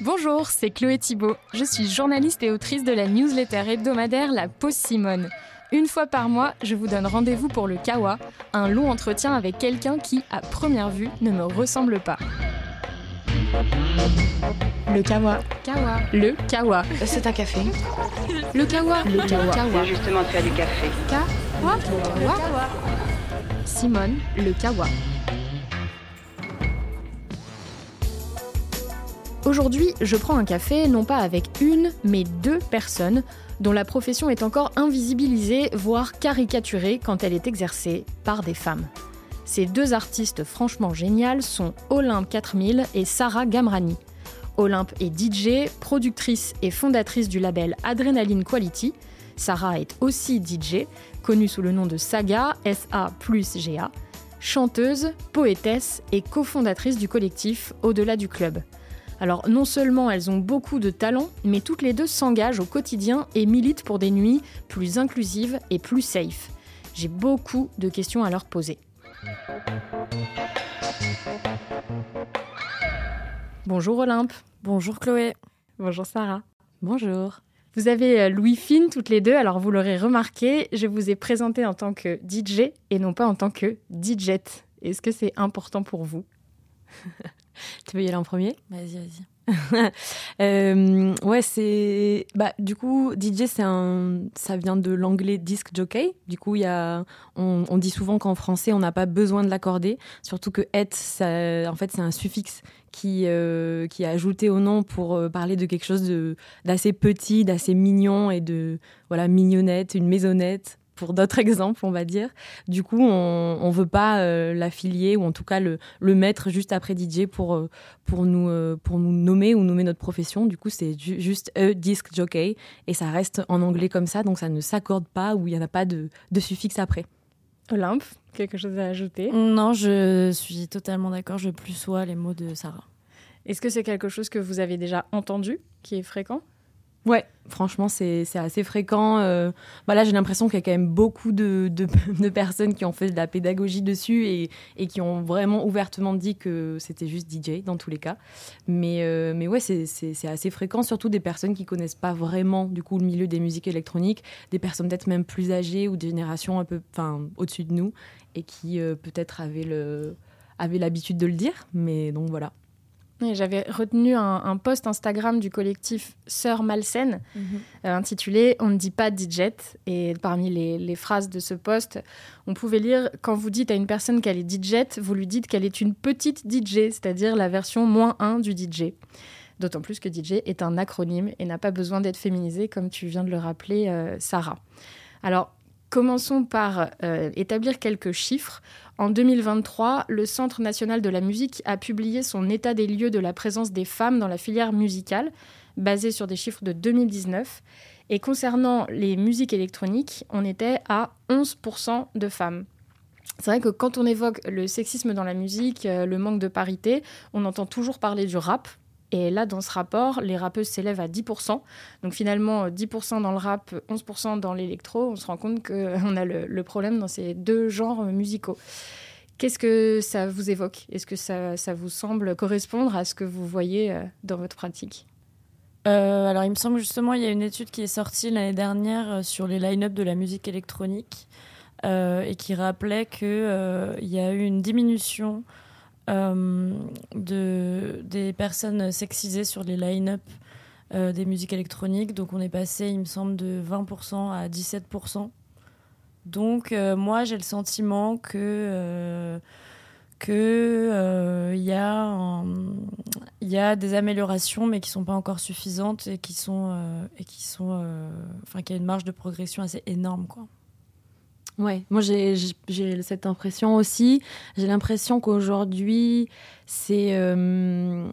Bonjour, c'est Chloé Thibault. Je suis journaliste et autrice de la newsletter hebdomadaire La Pause Simone. Une fois par mois, je vous donne rendez-vous pour le Kawa, un long entretien avec quelqu'un qui, à première vue, ne me ressemble pas. Le Kawa. Kawa. Le Kawa. C'est un café. Le Kawa. Le Kawa. Justement, tu as du café. Kawa. Kawa. Simone, le Kawa. Aujourd'hui, je prends un café non pas avec une, mais deux personnes dont la profession est encore invisibilisée, voire caricaturée quand elle est exercée par des femmes. Ces deux artistes franchement géniales sont Olympe 4000 et Sarah Gamrani. Olympe est DJ, productrice et fondatrice du label Adrenaline Quality. Sarah est aussi DJ, connue sous le nom de Saga, SA plus GA, chanteuse, poétesse et cofondatrice du collectif Au-delà du club. Alors non seulement elles ont beaucoup de talent, mais toutes les deux s'engagent au quotidien et militent pour des nuits plus inclusives et plus safe. J'ai beaucoup de questions à leur poser. Bonjour Olympe. Bonjour Chloé. Bonjour Sarah. Bonjour. Vous avez euh, Louis Fine toutes les deux, alors vous l'aurez remarqué, je vous ai présenté en tant que DJ et non pas en tant que DJ. Est-ce que c'est important pour vous? Tu veux y aller en premier Vas-y, vas-y. Euh, ouais, c'est. Bah, du coup, DJ, c'est un. Ça vient de l'anglais disc jockey. Du coup, y a. On, on dit souvent qu'en français, on n'a pas besoin de l'accorder. Surtout que et, ça... en fait, c'est un suffixe qui, euh, qui est ajouté au nom pour euh, parler de quelque chose de d'assez petit, d'assez mignon et de. Voilà, mignonnette, une maisonnette pour d'autres exemples, on va dire. Du coup, on ne veut pas euh, l'affilier ou en tout cas le, le, mettre juste après DJ pour, euh, pour, nous, euh, pour nous nommer ou nommer notre profession. Du coup, c'est ju juste E disc jockey et ça reste en anglais comme ça, donc ça ne s'accorde pas ou il n'y en a pas de, de suffixe après. Olympe, quelque chose à ajouter? Non, je suis totalement d'accord. Je plus sois les mots de Sarah. Est-ce que c'est quelque chose que vous avez déjà entendu, qui est fréquent? Ouais, franchement, c'est assez fréquent. Euh, voilà, j'ai l'impression qu'il y a quand même beaucoup de, de, de, personnes qui ont fait de la pédagogie dessus et, et qui ont vraiment ouvertement dit que c'était juste DJ dans tous les cas. Mais, euh, mais ouais, c'est assez fréquent, surtout des personnes qui connaissent pas vraiment du coup le milieu des musiques électroniques, des personnes peut-être même plus âgées ou des générations un peu au-dessus de nous et qui euh, peut-être avaient l'habitude de le dire. Mais donc voilà. J'avais retenu un, un, post Instagram du collectif Sœur Malsaine mm -hmm. euh, intitulé On ne dit pas DJ. Et parmi les, les, phrases de ce post, on pouvait lire Quand vous dites à une personne qu'elle est DJ, vous lui dites qu'elle est une petite DJ, c'est-à-dire la version moins 1 du DJ. D'autant plus que DJ est un acronyme et n'a pas besoin d'être féminisé, comme tu viens de le rappeler, euh, Sarah. Alors, Commençons par euh, établir quelques chiffres. En 2023, le Centre national de la musique a publié son état des lieux de la présence des femmes dans la filière musicale, basé sur des chiffres de 2019. Et concernant les musiques électroniques, on était à 11% de femmes. C'est vrai que quand on évoque le sexisme dans la musique, euh, le manque de parité, on entend toujours parler du rap, et là, dans ce rapport, les rappeuses s'élèvent à 10%. Donc finalement, 10% dans le rap, 11% dans l'électro. On se rend compte qu'on a le, problème dans ces deux genres musicaux. Qu'est-ce que ça vous évoque? Est-ce que ça, ça, vous semble correspondre à ce que vous voyez dans votre pratique? Euh, alors, il me semble justement, il y a une étude qui est sortie l'année dernière sur les line-up de la musique électronique euh, et qui rappelait qu'il euh, y a eu une diminution euh, de, des personnes sexisées sur les line-up euh, des musiques électroniques. Donc on est passé, il me semble, de 20% à 17%. Donc euh, moi j'ai le sentiment que euh, que il y, y, a des améliorations mais qui sont pas encore suffisantes et qui sont et qui sont enfin qu'il y a une marge de progression assez énorme quoi. Ouais, moi j'ai cette impression aussi. J'ai l'impression qu'aujourd'hui, c'est. Euh,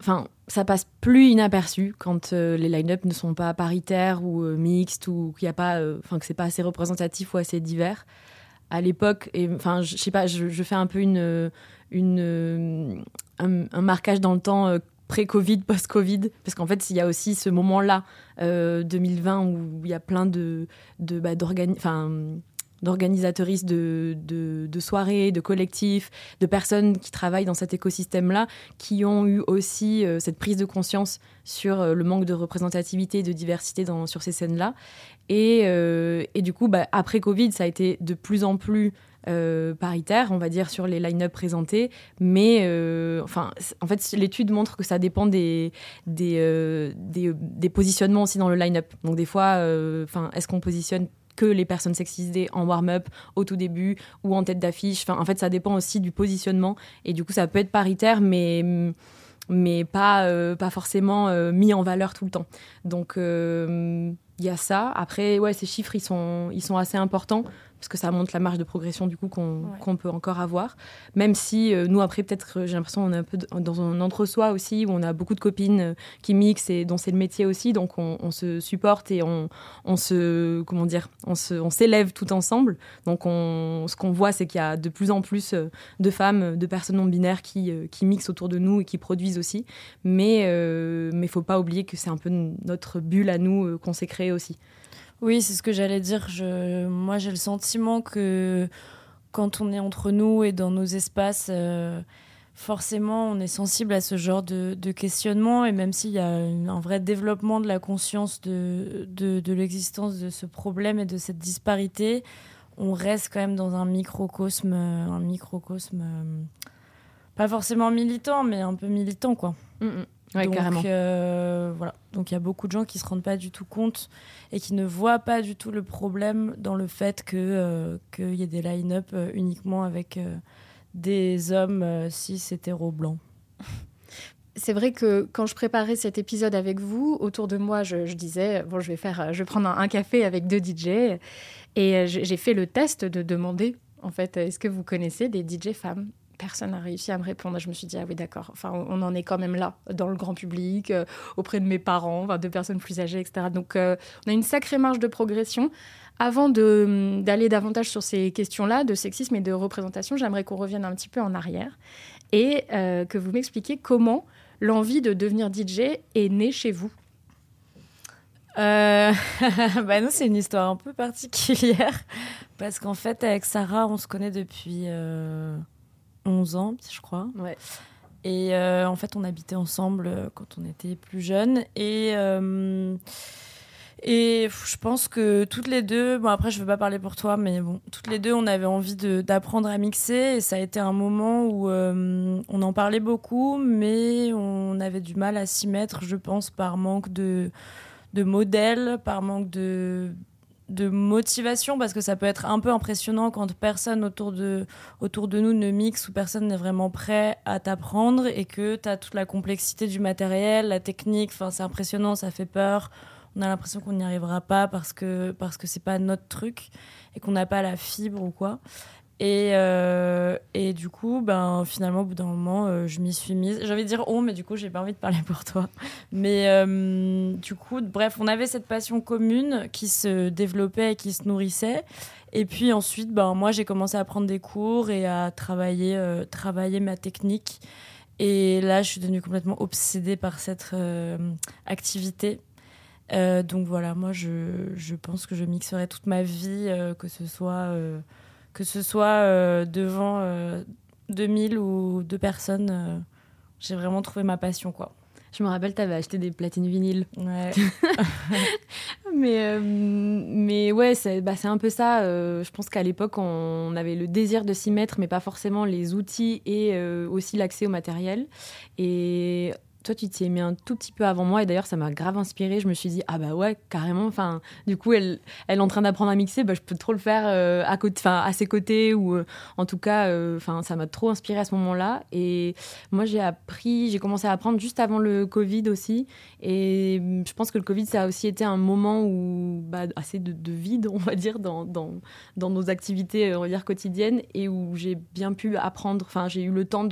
enfin, ça passe plus inaperçu quand euh, les line-up ne sont pas paritaires ou euh, mixtes ou qu'il a pas. Enfin, que c'est pas assez représentatif ou assez divers. À l'époque, enfin, je sais pas, je, fais un peu une. une un, un, marquage dans le temps pré-Covid, post-Covid, parce qu'en fait, il y a aussi ce moment-là, euh, 2020, où il y a plein de, de, bah, d'organisatrices de, de, soirées, de collectifs, de personnes qui travaillent dans cet écosystème-là, qui ont eu aussi euh, cette prise de conscience sur euh, le manque de représentativité et de diversité dans, sur ces scènes-là. Et, euh, et, du coup, bah, après Covid, ça a été de plus en plus paritaire, on va dire, sur les line-up présentés. Mais enfin, en fait, l'étude montre que ça dépend des, des, des, positionnements aussi dans le line-up. Donc, des fois, est-ce qu'on positionne que les personnes sexisées en warm-up au tout début ou en tête d'affiche? En fait, ça dépend aussi du positionnement. Et du coup, ça peut être paritaire, mais, mais pas, euh, pas forcément euh, mis en valeur tout le temps. Donc, euh, il y a ça. Après, ouais, ces chiffres, ils sont, ils sont assez importants parce que ça montre la marge de progression du coup qu'on peut encore avoir. Même si euh, nous après peut-être j'ai l'impression on est un peu dans un entre-soi aussi où on a beaucoup de copines euh, qui mixent et dont c'est le métier aussi, donc on, se supporte et on, on, se comment dire, on s'élève tout ensemble. Donc on, ce qu'on voit c'est qu'il y a de plus en plus euh, de femmes, de personnes non binaires qui, qui mixent autour de nous et qui produisent aussi. Mais mais faut pas oublier que c'est un peu notre bulle à nous qu'on s'est créée aussi. Oui, c'est ce que j'allais dire. Je, moi, j'ai le sentiment que quand on est entre nous et dans nos espaces, euh, forcément, on est sensible à ce genre de, questionnement. Et même s'il y a un vrai développement de la conscience de, de, l'existence de ce problème et de cette disparité, on reste quand même dans un microcosme, un microcosme euh, pas forcément militant, mais un peu militant, quoi. Mm, mm. Ouais, Donc, carrément. Euh, voilà. Donc il y a beaucoup de gens qui se rendent pas du tout compte et qui ne voient pas du tout le problème dans le fait que euh, qu'il y ait des line-up euh, uniquement avec des hommes cis hétéros blancs. C'est vrai que quand je préparais cet épisode avec vous, autour de moi, je, disais bon, je vais faire, je vais prendre un café avec deux DJ et j'ai fait le test de demander en fait, est-ce que vous connaissez des DJ femmes? Personne n'a réussi à me répondre. Je me suis dit, ah oui, d'accord. Enfin, on en est quand même là, dans le grand public, euh, auprès de mes parents, de personnes plus âgées, etc. Donc, euh, on a une sacrée marge de progression. Avant hum, d'aller davantage sur ces questions-là, de sexisme et de représentation, j'aimerais qu'on revienne un petit peu en arrière et euh, que vous m'expliquiez comment l'envie de devenir DJ est née chez vous. bah nous, c'est une histoire un peu particulière parce qu'en fait, avec Sarah, on se connaît depuis 11 ans, je crois. Ouais. Et euh, en fait, on habitait ensemble euh, quand on était plus jeunes. Et, euh, et je pense que toutes les deux, bon après je ne veux pas parler pour toi, mais bon, toutes les deux, on avait envie d'apprendre à mixer. Et ça a été un moment où on en parlait beaucoup, mais on avait du mal à s'y mettre, je pense, par manque de, de modèles, par manque de de motivation parce que ça peut être un peu impressionnant quand personne autour de, autour de nous ne mixe ou personne n'est vraiment prêt à t'apprendre et que tu as toute la complexité du matériel, la technique, c'est impressionnant, ça fait peur. On a l'impression qu'on n'y arrivera pas parce que parce que c'est pas notre truc et qu'on n'a pas la fibre ou quoi. Et, euh, et du coup, ben, finalement, au bout d'un moment, euh, je m'y suis mise. De dire oh, mais du coup, j'ai pas envie de parler pour toi. Mais euh, du coup, bref, on avait cette passion commune qui se développait et qui se nourrissait. Et puis ensuite, ben, moi, j'ai commencé à prendre des cours et à travailler, travailler ma technique. Et là, je suis devenue complètement obsédée par cette activité. donc voilà, moi, je, je, pense que je mixerai toute ma vie, que ce soit que ce soit euh, devant 2000 euh, ou deux personnes, euh, j'ai vraiment trouvé ma passion, quoi. Je me rappelle, tu avais acheté des platines vinyles. Ouais. mais, mais ouais, c'est bah, un peu ça. je pense qu'à l'époque, on avait le désir de s'y mettre, mais pas forcément les outils et aussi l'accès au matériel. Et toi, tu t'y es mis un tout petit peu avant moi et d'ailleurs, ça m'a grave inspiré. Je me suis dit, ah bah ouais, carrément. Enfin, du coup, elle, est en train d'apprendre à mixer, bah, je peux trop le faire euh, à, ses côtés ou euh, en tout cas, euh, enfin, ça m'a trop inspiré à ce moment-là. Et moi, j'ai appris, j'ai commencé à apprendre juste avant le Covid aussi. Et mm, je pense que le Covid, ça a aussi été un moment où, bah, assez de, de, vide, on va dire, dans, dans, dans, nos activités, on va dire, quotidiennes et où j'ai bien pu apprendre, enfin, j'ai eu le temps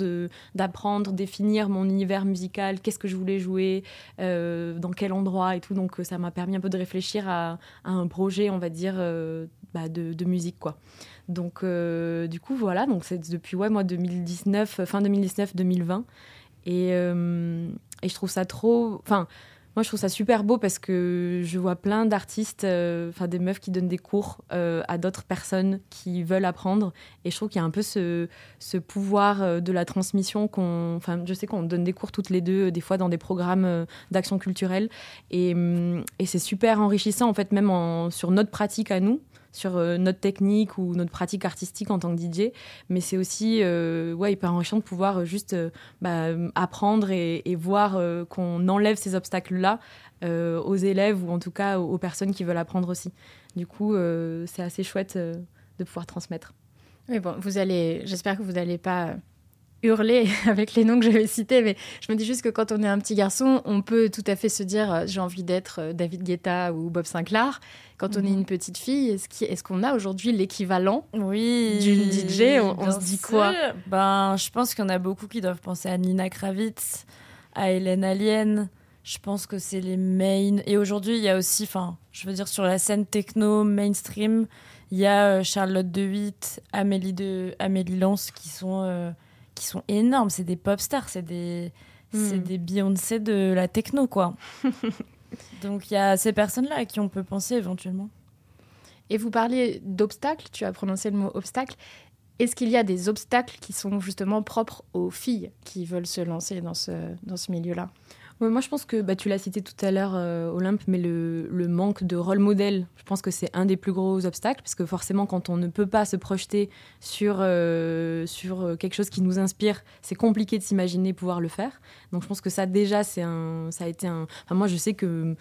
d'apprendre, définir mon univers musical qu'est-ce que je voulais jouer, euh, dans quel endroit et tout. Donc ça m'a permis un peu de réfléchir à, un projet, on va dire, euh, bah, de, musique, quoi. Donc euh, du coup voilà, donc c'est depuis ouais moi 2019, fin 2019-2020, et, et je trouve ça trop, enfin moi, je trouve ça super beau parce que je vois plein d'artistes, euh, enfin des meufs qui donnent des cours euh, à d'autres personnes qui veulent apprendre. Et je trouve qu'il y a un peu ce, pouvoir euh, de la transmission. Enfin, je sais qu'on donne des cours toutes les deux, des fois dans des programmes d'action culturelle. Et, hum, et c'est super enrichissant, en fait, même sur notre pratique à nous sur euh, notre technique ou notre pratique artistique en tant que DJ. Mais c'est aussi euh, ouais, hyper enrichissant de pouvoir euh, juste bah, apprendre et, voir qu'on enlève ces obstacles-là aux élèves ou en tout cas aux, personnes qui veulent apprendre aussi. Du coup, c'est assez chouette de pouvoir transmettre. Vous allez, j'espère que vous n'allez pas hurler avec les noms que je vais citer, mais je me dis juste que quand on est un petit garçon, on peut tout à fait se dire j'ai envie d'être David Guetta ou Bob Sinclair. Quand on est mhm. une petite fille, est-ce qu'on a aujourd'hui l'équivalent oui, d'une DJ on, se dit quoi? Ben, je pense qu'il y en a beaucoup qui doivent penser à Nina Kravitz, à Hélène Alien. Je pense que c'est les main. Et aujourd'hui, il y a aussi, enfin, je veux dire, sur la scène techno mainstream, il y a euh, Charlotte DeWitt, Amélie de Amélie Lance qui sont euh, qui sont énormes. C'est des pop stars, c'est des hmm. des Beyoncé de la techno, quoi. Donc il y a ces personnes-là à qui on peut penser éventuellement. Et vous parliez d'obstacles, tu as prononcé le mot obstacle. Est-ce qu'il y a des obstacles qui sont justement propres aux filles qui veulent se lancer dans ce, dans ce milieu-là? Moi, je pense que bah, tu l'as cité tout à l'heure, euh, Olympe, mais le, le, manque de rôle modèle, je pense que c'est un des plus gros obstacles, parce que forcément, quand on ne peut pas se projeter sur, euh, sur euh, quelque chose qui nous inspire, c'est compliqué de s'imaginer pouvoir le faire. Donc, je pense que ça, déjà, c'est un, ça a été un. Enfin, moi, je sais que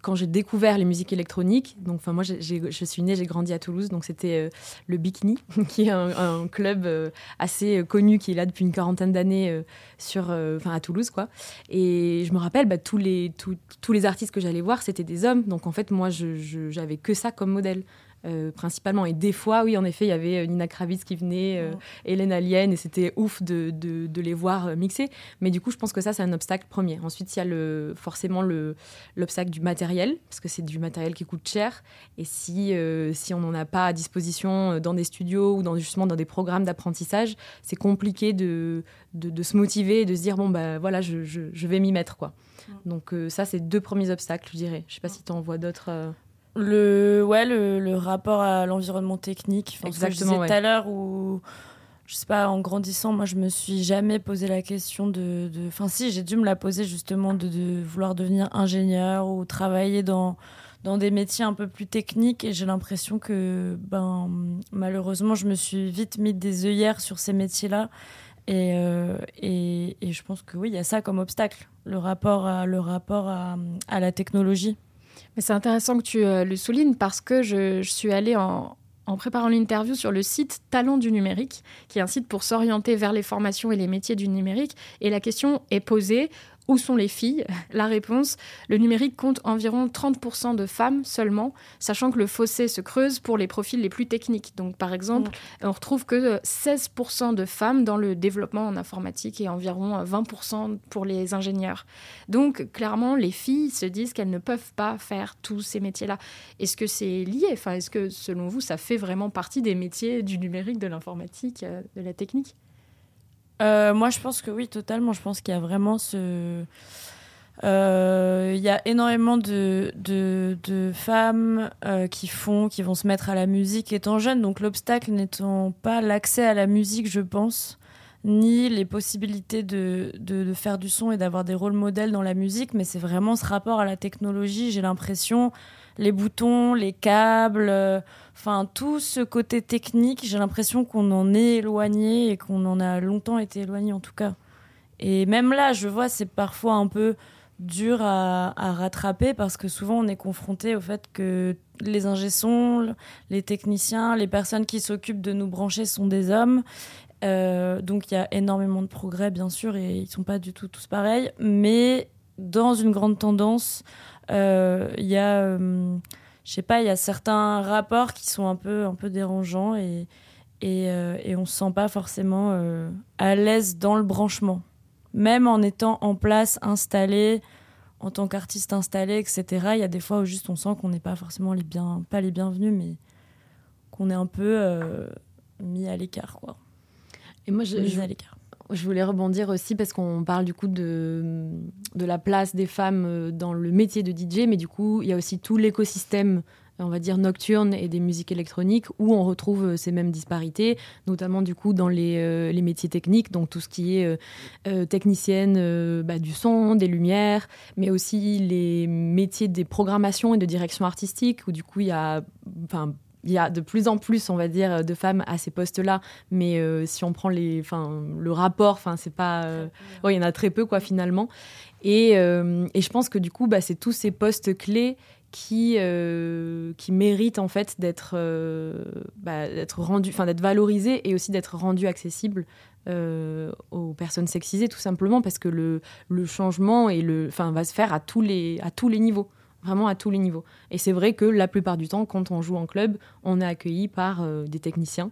quand j'ai découvert les musiques électroniques, donc enfin moi je suis née, j'ai grandi à Toulouse, donc c'était euh, le Bikini, qui est un, club euh, assez euh, connu qui est là depuis une quarantaine d'années sur, enfin à Toulouse quoi. Et je me rappelle bah, tous les tous les artistes que j'allais voir c'était des hommes, donc en fait moi je j'avais que ça comme modèle. Euh, principalement. Et des fois, oui, en effet, il y avait euh, Nina Kravitz qui venait, euh, Hélène Alien, et c'était ouf de, de, les voir mixer. Mais du coup, je pense que ça, c'est un obstacle premier. Ensuite, il y a le, forcément l'obstacle du matériel, parce que c'est du matériel qui coûte cher. Et si, si on n'en a pas à disposition dans des studios ou dans, justement dans des programmes d'apprentissage, c'est compliqué de, de, se motiver et de se dire, bon, bah voilà, je, je, vais m'y mettre. quoi. Donc ça, c'est deux premiers obstacles, je dirais. Je sais pas si tu en vois d'autres. Le, ouais, le, le rapport à l'environnement technique. Enfin, Exactement. tout à l'heure où, je sais pas, en grandissant, moi, je me suis jamais posé la question de. Enfin, si, j'ai dû me la poser justement de, de, vouloir devenir ingénieur ou travailler dans, dans des métiers un peu plus techniques. Et j'ai l'impression que, ben, malheureusement, je me suis vite mis des œillères sur ces métiers-là. Et, euh, et, et, je pense que oui, il y a ça comme obstacle, le rapport à, le rapport à, à la technologie. Mais c'est intéressant que tu euh, le soulignes parce que je, suis allée en, en préparant l'interview sur le site Talent du numérique, qui est un site pour s'orienter vers les formations et les métiers du numérique. Et la question est posée où sont les filles? La réponse, le numérique compte environ 30% de femmes seulement, sachant que le fossé se creuse pour les profils les plus techniques. Donc par exemple, mm. on retrouve que 16% de femmes dans le développement en informatique et environ 20% pour les ingénieurs. Donc clairement, les filles se disent qu'elles ne peuvent pas faire tous ces métiers-là. Est-ce que c'est lié? Enfin, Est-ce que selon vous, ça fait vraiment partie des métiers du numérique, de l'informatique, euh, de la technique? Euh, moi, je pense que oui, totalement. Je pense qu'il y a vraiment ce. Euh, il y a énormément de, femmes euh, qui font, qui vont se mettre à la musique étant jeunes. Donc l'obstacle n'étant pas l'accès à la musique, je pense, ni les possibilités de, de, faire du son et d'avoir des rôles modèles dans la musique, mais c'est vraiment ce rapport à la technologie. J'ai l'impression, les boutons, les câbles Enfin, tout ce côté technique, j'ai l'impression qu'on en est éloigné et qu'on en a longtemps été éloigné en tout cas. Et même là, je vois, c'est parfois un peu dur à, rattraper parce que souvent on est confronté au fait que les ingé les techniciens, les personnes qui s'occupent de nous brancher sont des hommes. Euh, donc il y a énormément de progrès bien sûr et ils sont pas du tout tous pareils. Mais dans une grande tendance, euh, il y a euh, je sais pas, il y a certains rapports qui sont un peu, un peu dérangeants et, et, et on se sent pas forcément à l'aise dans le branchement. Même en étant en place, installé, en tant qu'artiste installé, etc., il y a des fois où juste on sent qu'on n'est pas forcément les bien, pas les bienvenus, mais qu'on est un peu mis à l'écart, quoi. Et moi, je, voulais rebondir aussi parce qu'on parle du coup de, de la place des femmes dans le métier de DJ, mais du coup, il y a aussi tout l'écosystème on va dire nocturne et des musiques électroniques où on retrouve euh, ces mêmes disparités, notamment du coup dans les, euh, les métiers techniques, donc tout ce qui est euh, technicienne bah, du son, des lumières, mais aussi les métiers des programmations et de direction artistique où du coup il y a, il y a de plus en plus, on va dire, de femmes à ces postes-là, mais si on prend les, enfin, le rapport, enfin, c'est pas, il y en a très peu quoi finalement. Et, et je pense que du coup, bah, c'est tous ces postes clés qui, euh, qui mérite en fait d'être euh, bah, d'être rendu, enfin d'être valorisé et aussi d'être rendu accessible euh, aux personnes sexisées tout simplement parce que le, le changement et le, enfin va se faire à tous les à tous les niveaux vraiment à tous les niveaux. Et c'est vrai que la plupart du temps quand on joue en club on est accueilli par des techniciens.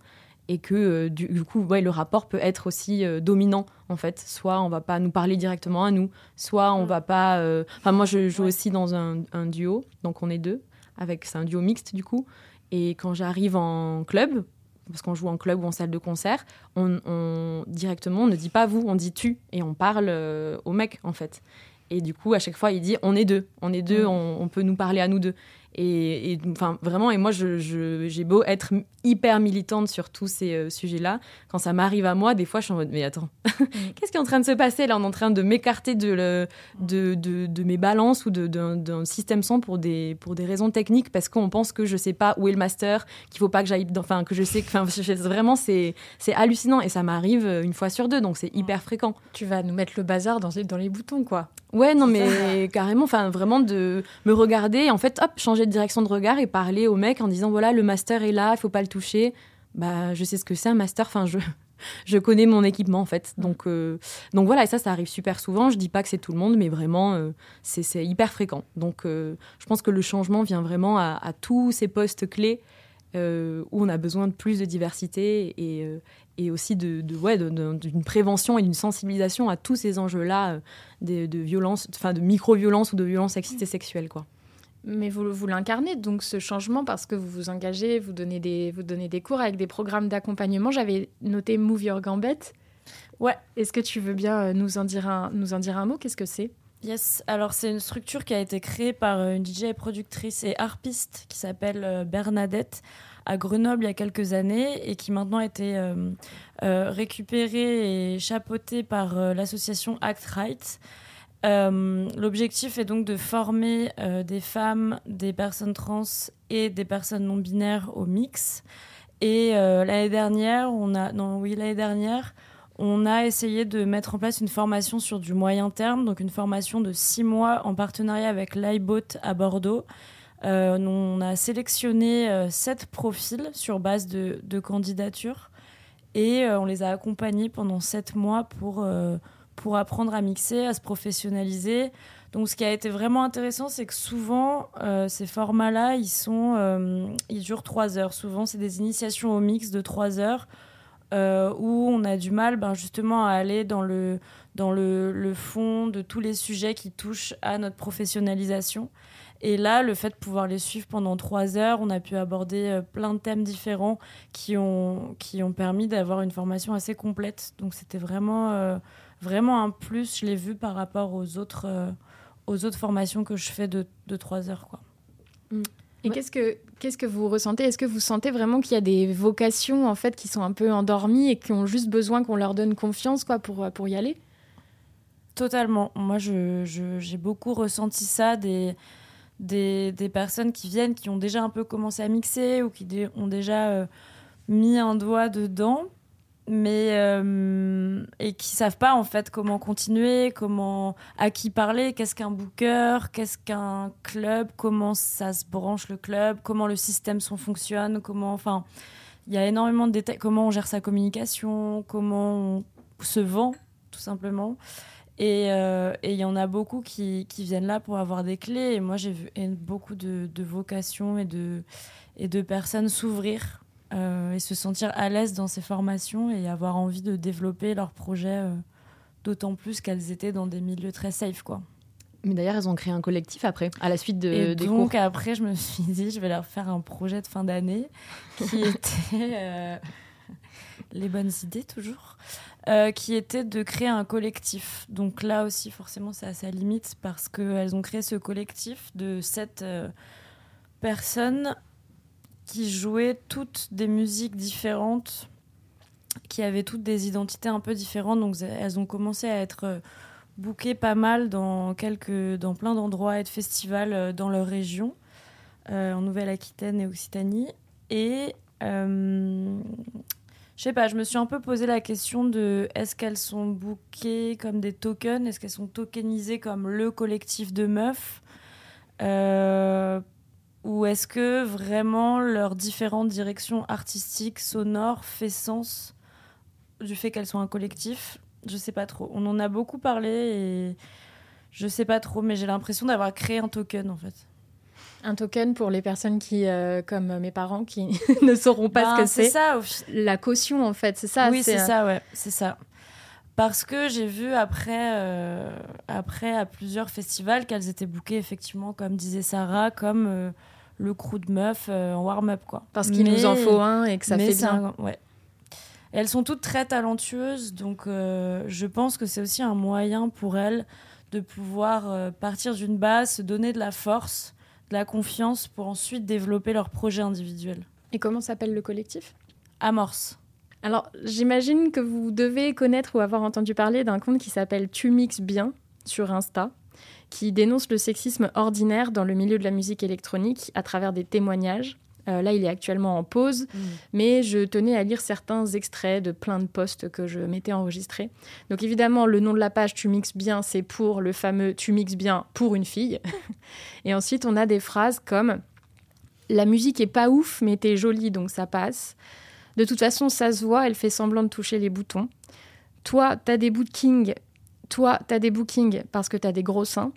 Et que euh, du, coup ouais, le rapport peut être aussi euh, dominant en fait. Soit on va pas nous parler directement à nous soit on mm. va pas euh, enfin moi je joue aussi dans un, duo. Donc on est deux. Avec c'est un duo mixte du coup. Et quand j'arrive en club parce qu'on joue en club ou en salle de concert on, directement on ne dit pas vous on dit tu. Et on parle au mec en fait et du coup à chaque fois il dit on est deux on est deux mm. on, on peut nous parler à nous deux et, enfin, vraiment, et moi, j'ai je, beau être hyper militante sur tous ces euh, sujets-là. Quand ça m'arrive à moi, des fois, je suis en mode, mais attends, mm. qu'est-ce qui est en train de se passer là? On est en train de m'écarter de, le, de, de, de, mes balances ou d'un système son pour des, pour des raisons techniques parce qu'on pense que je sais pas où est le master, qu'il faut pas que j'aille, enfin, que je sais, enfin, vraiment, c'est hallucinant et ça m'arrive euh, une fois sur deux, donc c'est hyper fréquent. Tu vas nous mettre le bazar dans, dans les boutons, quoi. Ouais, non, mais carrément, enfin, vraiment de me regarder, en fait, hop, changer de direction de regard et parler au mec en disant voilà, le master est là, il faut pas le toucher. Bah, je sais ce que c'est un master, enfin, je. Je connais mon équipement en fait, donc euh, donc voilà et ça ça arrive super souvent. Je dis pas que c'est tout le monde, mais vraiment euh, c'est hyper fréquent. Donc euh, je pense que le changement vient vraiment à, à tous ces postes clés où on a besoin de plus de diversité et, et aussi de, de ouais, d'une prévention et d'une sensibilisation à tous ces enjeux-là euh, de, de violence, enfin de micro-violence ou de violence sexiste et sexuelle, quoi. Mais vous, vous l'incarnez donc ce changement parce que vous vous engagez, vous donnez des, vous donnez des cours avec des programmes d'accompagnement. J'avais noté Move Your Gambette. Ouais. Est-ce que tu veux bien euh, nous en dire un, nous en dire un mot? Qu'est-ce que c'est? Yes, alors c'est une structure qui a été créée par euh, une DJ productrice et harpiste qui s'appelle Bernadette à Grenoble il y a quelques années et qui maintenant a été euh, euh, récupéré et chapeauté par euh, l'association Act Right. L'objectif est donc de former des femmes, des personnes trans et des personnes non binaires au mix. Et l'année dernière, on a oui l'année dernière, on a essayé de mettre en place une formation sur du moyen terme, donc une formation de six mois en partenariat avec l'iBot à Bordeaux, euh, on a sélectionné euh, sept profils sur base de, candidatures et euh, on les a accompagnés pendant sept mois pour, pour apprendre à mixer, à se professionnaliser. Donc, ce qui a été vraiment intéressant, c'est que souvent, ces formats-là, ils, sont, ils durent trois heures. Souvent, c'est des initiations au mix de trois heures où on a du mal ben, justement à aller dans le, dans le fond de tous les sujets qui touchent à notre professionnalisation. Et là, le fait de pouvoir les suivre pendant trois heures, on a pu aborder euh, plein de thèmes différents qui ont, qui ont permis d'avoir une formation assez complète. Donc c'était vraiment, euh, vraiment un plus, je l'ai vu par rapport aux autres, euh, aux autres formations que je fais de, de trois heures. Quoi. Mm. Et qu'est-ce que qu'est-ce que vous ressentez? Est-ce que vous sentez vraiment qu'il y a des vocations en fait qui sont un peu endormies et qui ont juste besoin qu'on leur donne confiance quoi pour pour y aller? Totalement. Moi, j'ai je, beaucoup ressenti ça des des, personnes qui viennent, qui ont déjà un peu commencé à mixer ou qui ont déjà euh, mis un doigt dedans, mais euh, et qui savent pas en fait comment continuer, comment à qui parler, qu'est-ce qu'un booker, qu'est-ce qu'un club, comment ça se branche le club, comment le système son fonctionne, comment, enfin, il y a énormément de détails, comment on gère sa communication, comment on se vend tout simplement. Euh, et il y en a beaucoup qui, qui, viennent là pour avoir des clés. Et moi, j'ai vu beaucoup de, de, vocations et de, et de personnes s'ouvrir euh, et se sentir à l'aise dans ces formations et avoir envie de développer leurs projets, euh, d'autant plus qu'elles étaient dans des milieux très safe. Quoi. Mais d'ailleurs, elles ont créé un collectif après, à la suite de, et des donc, après, je me suis dit, je vais leur faire un projet de fin d'année qui était les bonnes idées toujours, euh, qui était de créer un collectif. Donc là aussi, forcément, c'est à sa limite parce qu'elles ont créé ce collectif de sept euh, personnes qui jouaient toutes des musiques différentes, qui avaient toutes des identités un peu différentes. Donc elles ont commencé à être euh, bookées pas mal dans, quelques, dans plein d'endroits et de festivals dans leur région, en Nouvelle-Aquitaine et Occitanie. Et je sais pas, je me suis un peu posé la question de est-ce qu'elles sont bookées comme des tokens? Est-ce qu'elles sont tokenisées comme le collectif de meufs? Euh, Ou est-ce que vraiment leurs différentes directions artistiques, sonores, fait sens du fait qu'elles sont un collectif? Je sais pas trop. On en a beaucoup parlé et je sais pas trop, mais j'ai l'impression d'avoir créé un token en fait. Un token pour les personnes qui, euh, comme mes parents, qui ne sauront pas ce Ben, que c'est. ça. au La caution, en fait, c'est ça. oui, c'est euh, ça, ouais, c'est ça. Parce que j'ai vu après, euh, après à plusieurs festivals qu'elles étaient bookées effectivement, comme disait Sarah, comme euh, le crew de meufs en warm-up quoi. Parce qu'il nous en faut un et que ça fait c'est bien. un- ouais. Et elles sont toutes très talentueuses, donc je pense que c'est aussi un moyen pour elles de pouvoir partir d'une base, se donner de la force, la confiance pour ensuite développer leur projet individuel. Et comment s'appelle le collectif? Amorce. Alors, j'imagine que vous devez connaître ou avoir entendu parler d'un compte qui s'appelle Tu mixes bien sur Insta, qui dénonce le sexisme ordinaire dans le milieu de la musique électronique à travers des témoignages. Euh, là, il est actuellement en pause, mais je tenais à lire certains extraits de plein de posts que je m'étais enregistrés. Donc évidemment, le nom de la page Tu mixes bien, c'est pour le fameux Tu mixes bien pour une fille. Et ensuite, on a des phrases comme La musique est pas ouf, mais t'es jolie, donc ça passe. De toute façon, ça se voit, elle fait semblant de toucher les boutons. Toi, t'as des bookings. Toi, t'as des bookings parce que t'as des gros seins.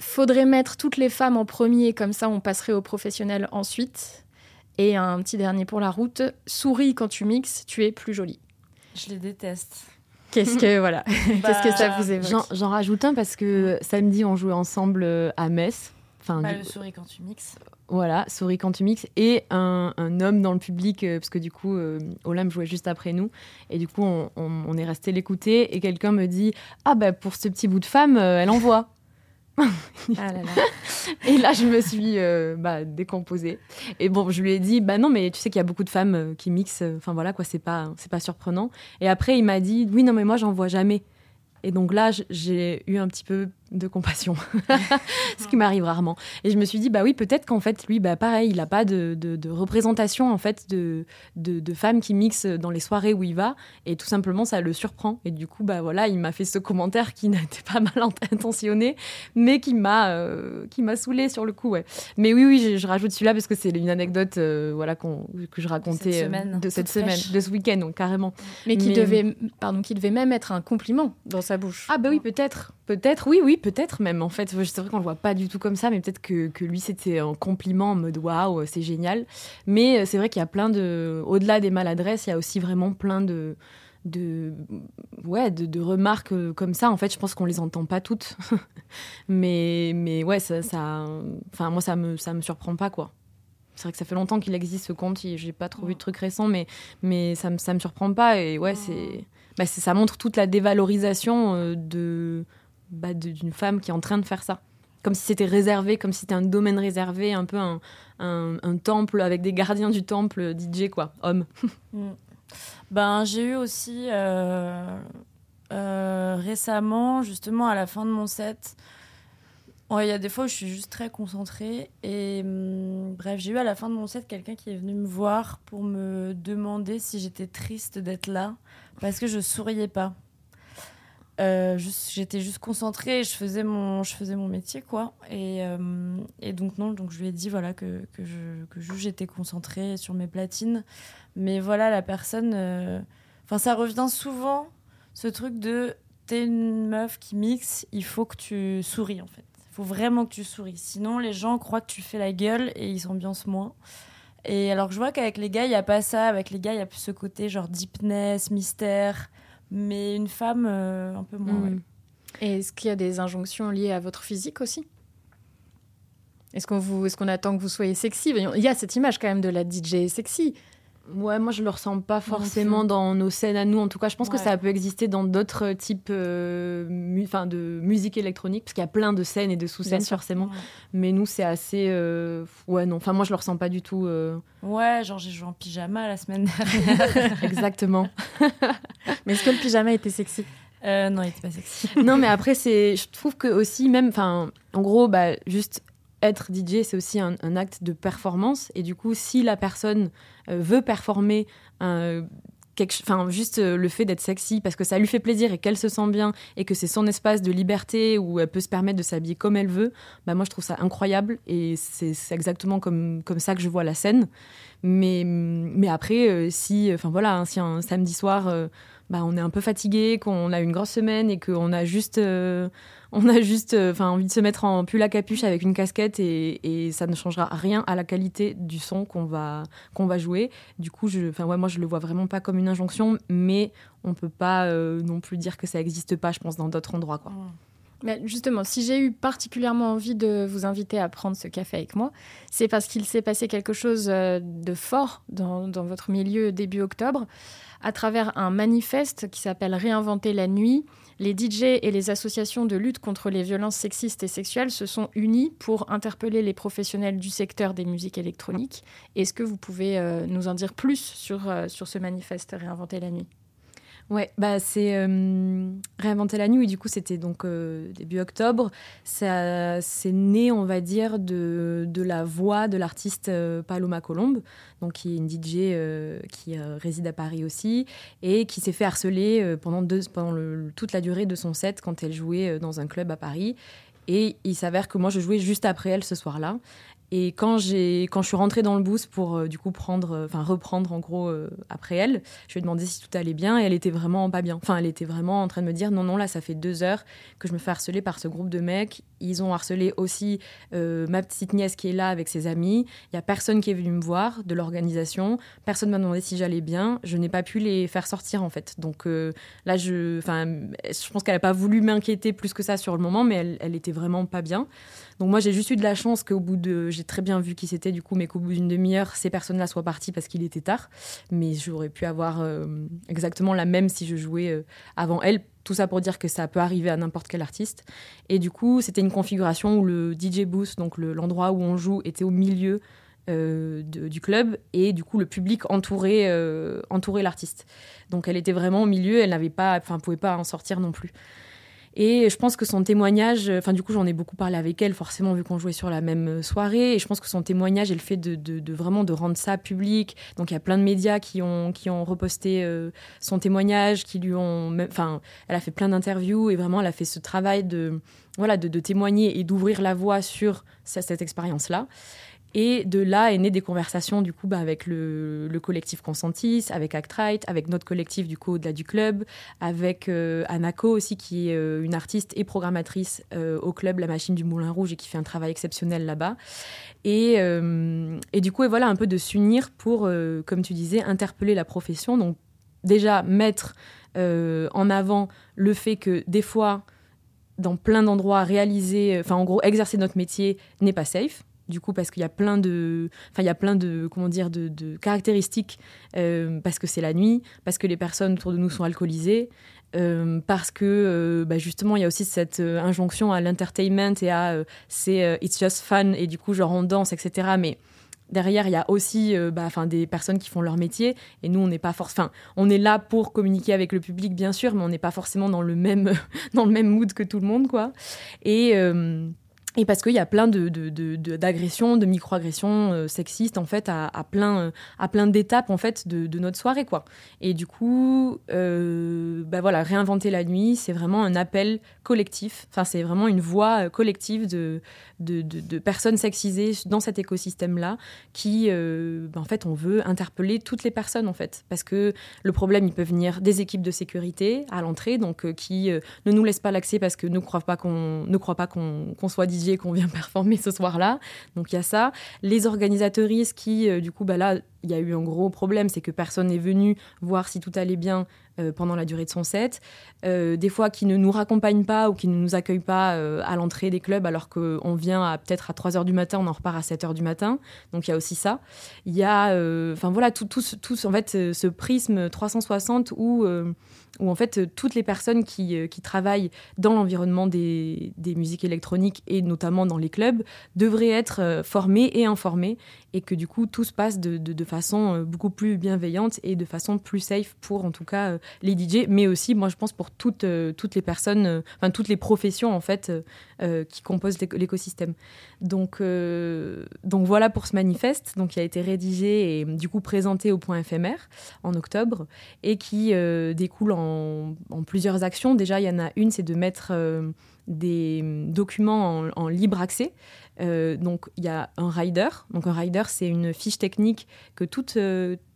Faudrait mettre toutes les femmes en premier, comme ça on passerait aux professionnels ensuite. Et un petit dernier pour la route. Souris quand tu mixes, tu es plus jolie. Je les déteste. Qu'est-ce que voilà Qu'est-ce que ça vous évoque J'en rajoute un parce que samedi, on jouait ensemble euh, à Metz. Enfin, Pas du- le souris quand tu mixes. Voilà, Souris quand tu mixes. Et un, un homme dans le public, euh, parce que du coup, euh, Olam jouait juste après nous. Et du coup, on, on- on est resté l'écouter. Et quelqu'un me dit Ah, bah pour ce petit bout de femme, euh, elle envoie. Ah là là. Et là, je me suis euh, bah, décomposée. Et bon, je lui ai dit Bah non, mais tu sais qu'il y a beaucoup de femmes euh, qui mixent. Enfin voilà, quoi, c'est pas, c'est pas surprenant. Et après, il m'a dit Oui, non, mais moi, j'en vois jamais. Et donc là, j'ai eu un petit peu de compassion, ce qui m'arrive rarement. Et je me suis dit, bah oui, peut-être qu'en fait, lui, bah pareil, il n'a pas de, de- de représentation en fait de, de, de femmes qui mixent dans les soirées où il va, et tout simplement, ça le surprend. Et du coup, bah voilà, il m'a fait ce commentaire qui n'était pas mal int- intentionné, mais qui m'a euh, qui m'a saoulé sur le coup, ouais. Mais oui, oui, je, je rajoute celui-là parce que c'est une anecdote, euh, voilà, que je racontais euh, semaine, de cette semaine, de ce week-end, donc carrément. Mais qui Mais- devait, pardon, qui devait même être un compliment dans sa bouche. Ah bah oui, peut-être. Peut-être, oui, oui, peut-être même. En fait, c'est vrai qu'on le voit pas du tout comme ça, mais peut-être que, que lui, c'était un compliment en mode waouh, c'est génial. Mais euh, c'est vrai qu'il y a plein de... Au-delà des maladresses, il y a aussi vraiment plein de... de ouais de, de remarques euh, comme ça en fait je pense qu'on les entend pas toutes mais mais ouais ça ça enfin moi ça me ça me surprend pas quoi c'est vrai que ça fait longtemps qu'il existe ce compte j'ai pas trop vu de trucs récents mais mais ça me ça me surprend pas et ouais c'est bah, ça montre toute la dévalorisation euh, de bah, d'une femme qui est en train de faire ça. Comme si c'était réservé, comme si c'était un domaine réservé, un peu un, temple avec des gardiens du temple DJ, quoi, homme. Mm. Ben, j'ai eu aussi euh, euh, récemment, justement à la fin de mon set, il y a des fois où je suis juste très concentrée. Et hum, bref, j'ai eu à la fin de mon set quelqu'un qui est venu me voir pour me demander si j'étais triste d'être là parce que je souriais pas. Euh, j'étais juste concentrée je faisais mon je faisais mon métier quoi. Et, euh, donc non donc je lui ai dit voilà que, que je j'étais concentrée sur mes platines. Mais voilà la personne euh, enfin ça revient souvent ce truc de t'es une meuf qui mixe il faut que tu souris en fait. Il faut vraiment que tu souris. Sinon les gens croient que tu fais la gueule et ils s'ambiancent moins. Et alors je vois qu'avec les gars il y a pas ça. Avec les gars il y a plus ce côté genre deepness mystère mais une femme euh, un peu moins ouais. Et est-ce qu'il y a des injonctions liées à votre physique aussi? Est-ce qu'on vous, est-ce qu'on attend que vous soyez sexy? Il y a cette image quand même de la DJ sexy. Ouais, moi je le ressens pas forcément dans nos scènes à nous. En tout cas, je pense que ça peut exister dans d'autres types euh, de musique électronique, parce qu'il y a plein de scènes et de sous-scènes forcément. Mais nous, c'est assez. Euh, ouais, non. Enfin, moi je le ressens pas du tout. Euh. Ouais, genre j'ai joué en pyjama la semaine dernière. Exactement. mais est-ce que le pyjama était sexy? Non, il était pas sexy. non, mais après, c'est. Je trouve que aussi, même. Enfin, en gros, bah, juste être DJ, c'est aussi un, acte de performance. Et du coup, si la personne euh, veut performer Enfin, juste euh, le fait d'être sexy parce que ça lui fait plaisir et qu'elle se sent bien et que c'est son espace de liberté où elle peut se permettre de s'habiller comme elle veut, bah moi je trouve ça incroyable et c'est exactement comme, comme ça que je vois la scène. Mais, mais après, euh, si, voilà, hein, si un samedi soir, bah, on est un peu fatigué, qu'on a une grosse semaine et qu'on a juste on a juste euh, enfin envie de se mettre en pull à capuche avec une casquette et, ça ne changera rien à la qualité du son qu'on va, qu'on va jouer. Du coup, je, ouais, moi, je le vois vraiment pas comme une injonction, mais on peut pas euh, non plus dire que ça n'existe pas, je pense, dans d'autres endroits. Quoi. Mais justement, si j'ai eu particulièrement envie de vous inviter à prendre ce café avec moi, c'est parce qu'il s'est passé quelque chose euh, de fort dans, dans, votre milieu début octobre, à travers un manifeste qui s'appelle Réinventer la nuit, les DJ et les associations de lutte contre les violences sexistes et sexuelles se sont unis pour interpeller les professionnels du secteur des musiques électroniques. Est-ce que vous pouvez euh, nous en dire plus sur, euh, sur ce manifeste Réinventer la nuit? Ouais, bah c'est euh, réinventer la nuit. Du coup, c'était donc euh, début octobre. Ça, c'est né, on va dire, de, de la voix de l'artiste euh, Paloma Colombe, donc qui est une DJ qui réside à Paris aussi et qui s'est fait harceler pendant toute la durée de son set quand elle jouait dans un club à Paris. Et il s'avère que moi, je jouais juste après elle ce soir-là. Et quand, j'ai, quand je suis rentrée dans le boost pour euh, du coup prendre, euh, enfin reprendre en gros euh, après elle, je lui ai demandé si tout allait bien et elle était vraiment pas bien. Enfin, elle était vraiment en train de me dire non, non, là, ça fait deux heures que je me fais harceler par ce groupe de mecs. Ils ont harcelé aussi ma petite nièce qui est là avec ses amis. Il y a personne qui est venu me voir de l'organisation. Personne m'a demandé si j'allais bien. Je n'ai pas pu les faire sortir en fait. Donc là, je, enfin, je pense qu'elle n'a pas voulu m'inquiéter plus que ça sur le moment, mais elle, elle était vraiment pas bien. Donc moi, j'ai juste eu de la chance qu'au bout de, j'ai très bien vu qui c'était du coup, mais qu'au bout d'une demi-heure, ces personnes-là soient parties parce qu'il était tard. Mais j'aurais pu avoir euh, exactement la même si je jouais euh, avant elle. Tout ça pour dire que ça peut arriver à n'importe quel artiste. Et du coup, c'était une configuration où le DJ booth, donc l'endroit où on joue, était au milieu euh, du club et du coup le public entourait, entourait l'artiste. Donc elle était vraiment au milieu, elle n'avait pas, enfin pouvait pas en sortir non plus. Et je pense que son témoignage, enfin du coup j'en ai beaucoup parlé avec elle, forcément vu qu'on jouait sur la même soirée, et je pense que son témoignage et le fait de, vraiment de rendre ça public, donc il y a plein de médias qui ont, qui ont reposté euh, son témoignage, qui lui ont, enfin elle a fait plein d'interviews. Et vraiment elle a fait ce travail de, voilà, de, témoigner et d'ouvrir la voie sur cette expérience-là. Et de là est née des conversations du coup bah, avec le, collectif Consentis, avec Actrite, avec notre collectif du coup au-delà du club, avec euh, Anako aussi qui est euh, une artiste et programmatrice euh, au club La Machine du Moulin Rouge et qui fait un travail exceptionnel là-bas. Et, et, du coup, et voilà un peu de s'unir pour, comme tu disais, interpeller la profession. Donc déjà mettre en avant le fait que des fois, dans plein d'endroits, réaliser, enfin en gros, exercer notre métier n'est pas safe du coup parce qu'il y a plein de enfin il y a plein de comment dire de, caractéristiques euh, parce que c'est la nuit parce que les personnes autour de nous sont alcoolisées euh, parce que euh, bah, justement il y a aussi cette injonction à l'entertainment et à c'est it's just fun et du coup genre on danse etc mais derrière il y a aussi bah, des personnes qui font leur métier et nous on n'est pas forcément on est là pour communiquer avec le public bien sûr mais on n'est pas forcément dans le même dans le même mood que tout le monde quoi. Et et parce qu'il y a plein d'agressions, de, de, de microagressions euh, sexistes en fait à, plein, euh, à plein d'étapes en fait de, notre soirée quoi. Et du coup, euh, bah voilà, réinventer la nuit, c'est vraiment un appel collectif. Enfin, c'est vraiment une voix collective de, de, personnes sexisées dans cet écosystème là, qui, bah, en fait, on veut interpeller toutes les personnes en fait, parce que le problème, il peut venir des équipes de sécurité à l'entrée, donc qui ne nous laissent pas l'accès parce que ne croient pas qu'on qu'on soit 18 Qu'on vient performer ce soir-là. Donc il y a ça. Les organisatrices qui, du coup, bah là, il y a eu un gros problème, c'est que personne n'est venu voir si tout allait bien euh, pendant la durée de son set. Euh, des fois, qui ne nous raccompagnent pas ou qui ne nous accueillent pas euh, à l'entrée des clubs alors qu'on vient à peut-être à 3 h du matin, on en repart à 7 h du matin. Donc il y a aussi ça. Il y a, enfin voilà, tout, tout, tout, en fait, ce prisme 360 où où en fait toutes les personnes qui, qui travaillent dans l'environnement des, des, musiques électroniques et notamment dans les clubs devraient être formées et informées et que du coup tout se passe de, de, façon beaucoup plus bienveillante et de façon plus safe pour en tout cas les DJ, mais aussi, moi, je pense pour toutes, euh, toutes les personnes, euh, enfin, toutes les professions, en fait, euh, qui composent l'écosystème. Donc, donc voilà pour ce manifeste, donc, qui a été rédigé et du coup présenté au point éphémère en octobre et qui découle en, plusieurs actions. Déjà, il y en a une, c'est de mettre des documents en, en libre accès. Donc, il y a un rider. Donc, un rider, c'est une fiche technique que toutes,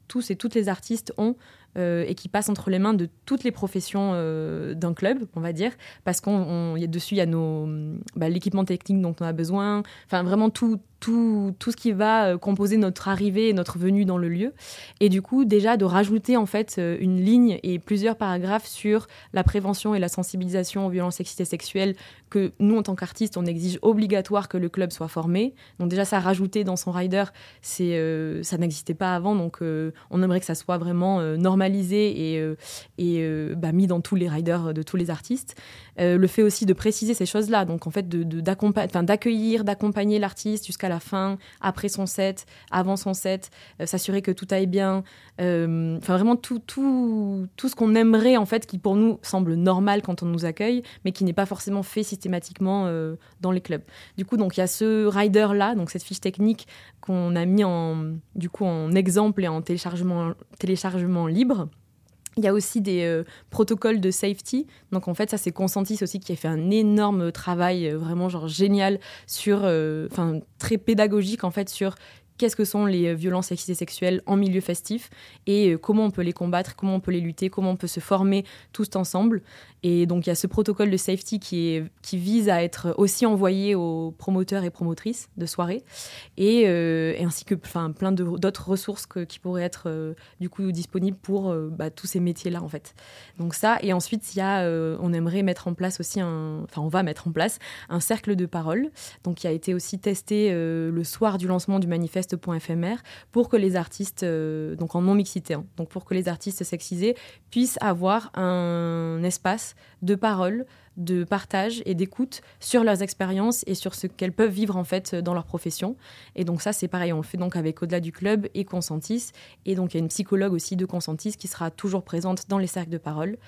tous et toutes les artistes ont euh, et qui passe entre les mains de toutes les professions euh, d'un club, on va dire, parce qu'on y a dessus il y a nos bah, l'équipement technique dont on a besoin, enfin vraiment tout tout, tout ce qui va euh, composer notre arrivée et notre venue dans le lieu. Et du coup, déjà de rajouter en fait euh, une ligne et plusieurs paragraphes sur la prévention et la sensibilisation aux violences sexistes et sexuelles que nous, en tant qu'artistes, on exige obligatoire que le club soit formé. Donc déjà, ça rajouter dans son rider, c'est euh, ça n'existait pas avant. Donc on aimerait que ça soit vraiment et, et bah, mis dans tous les riders de tous les artistes. le fait aussi de préciser ces choses-là, donc en fait d'accueillir, d'accompagner l'artiste jusqu'à la fin, après son set, avant son set, euh, s'assurer que tout aille bien. Euh, enfin, vraiment tout, tout, tout ce qu'on aimerait, en fait, qui pour nous semble normal quand on nous accueille, mais qui n'est pas forcément fait systématiquement euh, dans les clubs. Du coup, donc il y a ce rider-là, donc cette fiche technique qu'on a mis en, du coup, en exemple et en téléchargement, téléchargement libre. Il y a aussi des euh, protocoles de safety. Donc en fait, ça c'est Consentis aussi qui a fait un énorme travail euh, vraiment genre génial sur, euh, enfin très pédagogique en fait sur qu'est-ce que sont les violences sexistes sexuelles en milieu festif et comment on peut les combattre, comment on peut les lutter, comment on peut se former tous ensemble. Et donc il y a ce protocole de safety qui, vise à être aussi envoyé aux promoteurs et promotrices de soirées, et, euh, ainsi que plein d'autres ressources qui pourraient être euh, du coup disponibles pour euh, bah, tous ces métiers-là en fait. Donc ça, et ensuite il y a, on aimerait mettre en place aussi un, enfin on va mettre en place un cercle de parole, donc qui a été aussi testé le soir du lancement du manifeste éphémère pour que les artistes, donc en non mixité, hein, donc pour que les artistes sexisés puissent avoir un espace de parole, de partage et d'écoute sur leurs expériences et sur ce qu'elles peuvent vivre en fait dans leur profession. Et donc ça, c'est pareil, on le fait donc avec Au-delà du club et Consentis. Et donc il y a une psychologue aussi de Consentis qui sera toujours présente dans les cercles de parole.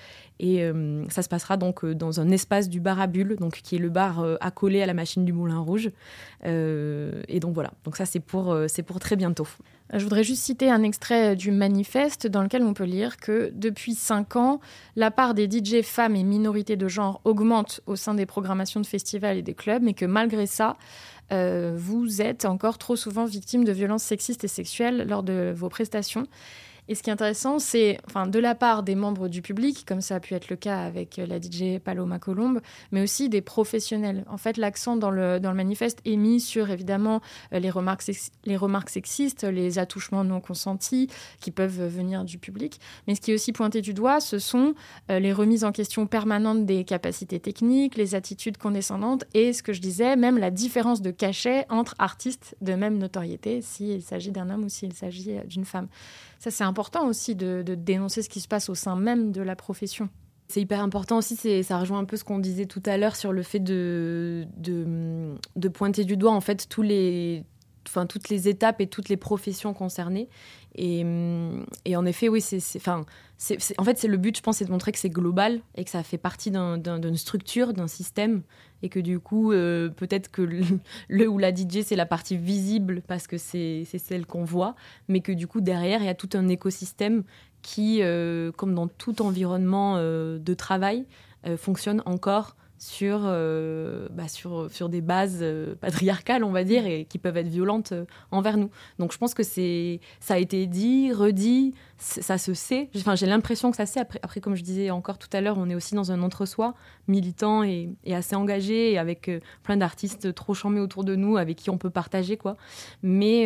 Et euh, ça se passera donc euh, dans un espace du bar à bulles, donc qui est le bar euh, accolé à la machine du Moulin Rouge. et donc voilà, donc ça c'est pour, pour très bientôt. Je voudrais juste citer un extrait du manifeste dans lequel on peut lire que depuis cinq ans, la part des DJ femmes et minorités de genre augmente au sein des programmations de festivals et des clubs, mais que malgré ça, vous êtes encore trop souvent victime de violences sexistes et sexuelles lors de vos prestations. Et ce qui est intéressant, c'est enfin, de la part des membres du public, comme ça a pu être le cas avec euh, la DJ Paloma Colombe, mais aussi des professionnels. En fait, l'accent dans le, dans le manifeste est mis sur évidemment euh, les remarques, les remarques sexistes, les attouchements non consentis qui peuvent venir du public. Mais ce qui est aussi pointé du doigt, ce sont euh, les remises en question permanentes des capacités techniques, les attitudes condescendantes et ce que je disais, même la différence de cachet entre artistes de même notoriété, s'il s'agit d'un homme ou s'il s'agit d'une femme. Ça, c'est important aussi de, dénoncer ce qui se passe au sein même de la profession. C'est hyper important aussi, ça rejoint un peu ce qu'on disait tout à l'heure sur le fait de, de, pointer du doigt en fait tous les, enfin, toutes les étapes et toutes les professions concernées. Et, et en effet, oui, c'est, en fait, c'est le but, je pense, c'est de montrer que c'est global et que ça fait partie d'une structure, d'un système, et que du coup, euh, peut-être que le, ou la DJ, c'est la partie visible parce que c'est, celle qu'on voit, mais que du coup, derrière, il y a tout un écosystème qui, euh, comme dans tout environnement euh, de travail, fonctionne encore sur, euh, bah, sur, sur des bases euh, patriarcales, on va dire, et qui peuvent être violentes euh, envers nous. Donc je pense que ça a été dit, redit, ça se sait. Enfin, j'ai l'impression que ça se sait. Après, après, comme je disais encore tout à l'heure, on est aussi dans un entre-soi militant et, assez engagé, avec plein d'artistes trop chamés autour de nous, avec qui on peut partager. quoi. Mais,